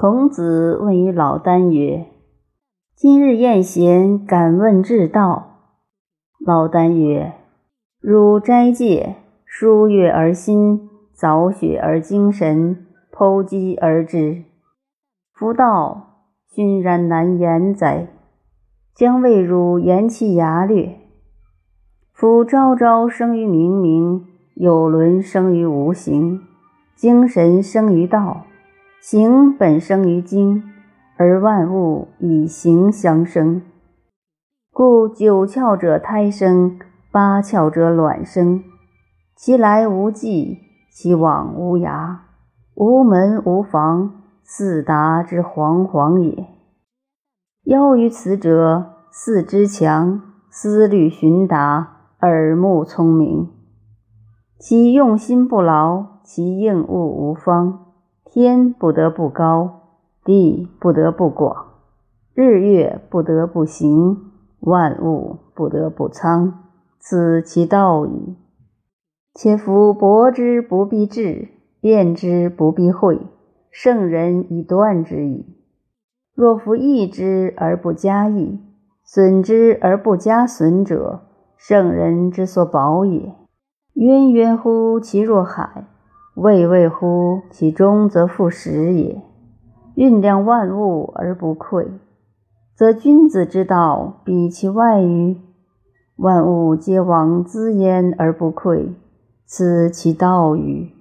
孔子问于老聃曰：“今日宴贤，敢问至道。”老聃曰：“汝斋戒，疏悦而心，凿雪而精神，剖积而知。夫道，熏然难言哉！将谓汝言其牙略。夫朝朝生于冥冥，有伦生于无形，精神生于道。”形本生于精，而万物以形相生。故九窍者胎生，八窍者卵生。其来无迹，其往无涯，无门无房，四达之惶惶也。邀于此者，四肢强，思虑寻达，耳目聪明。其用心不劳，其应物无方。天不得不高，地不得不广，日月不得不行，万物不得不苍，此其道矣。且夫博之不必智，辩之不必讳，圣人以断之矣。若夫益之而不加益，损之而不加损者，圣人之所保也。渊渊乎其若海！巍巍乎其中，则复始也。运量万物而不愧，则君子之道比其外于万物皆往资焉而不愧，此其道与？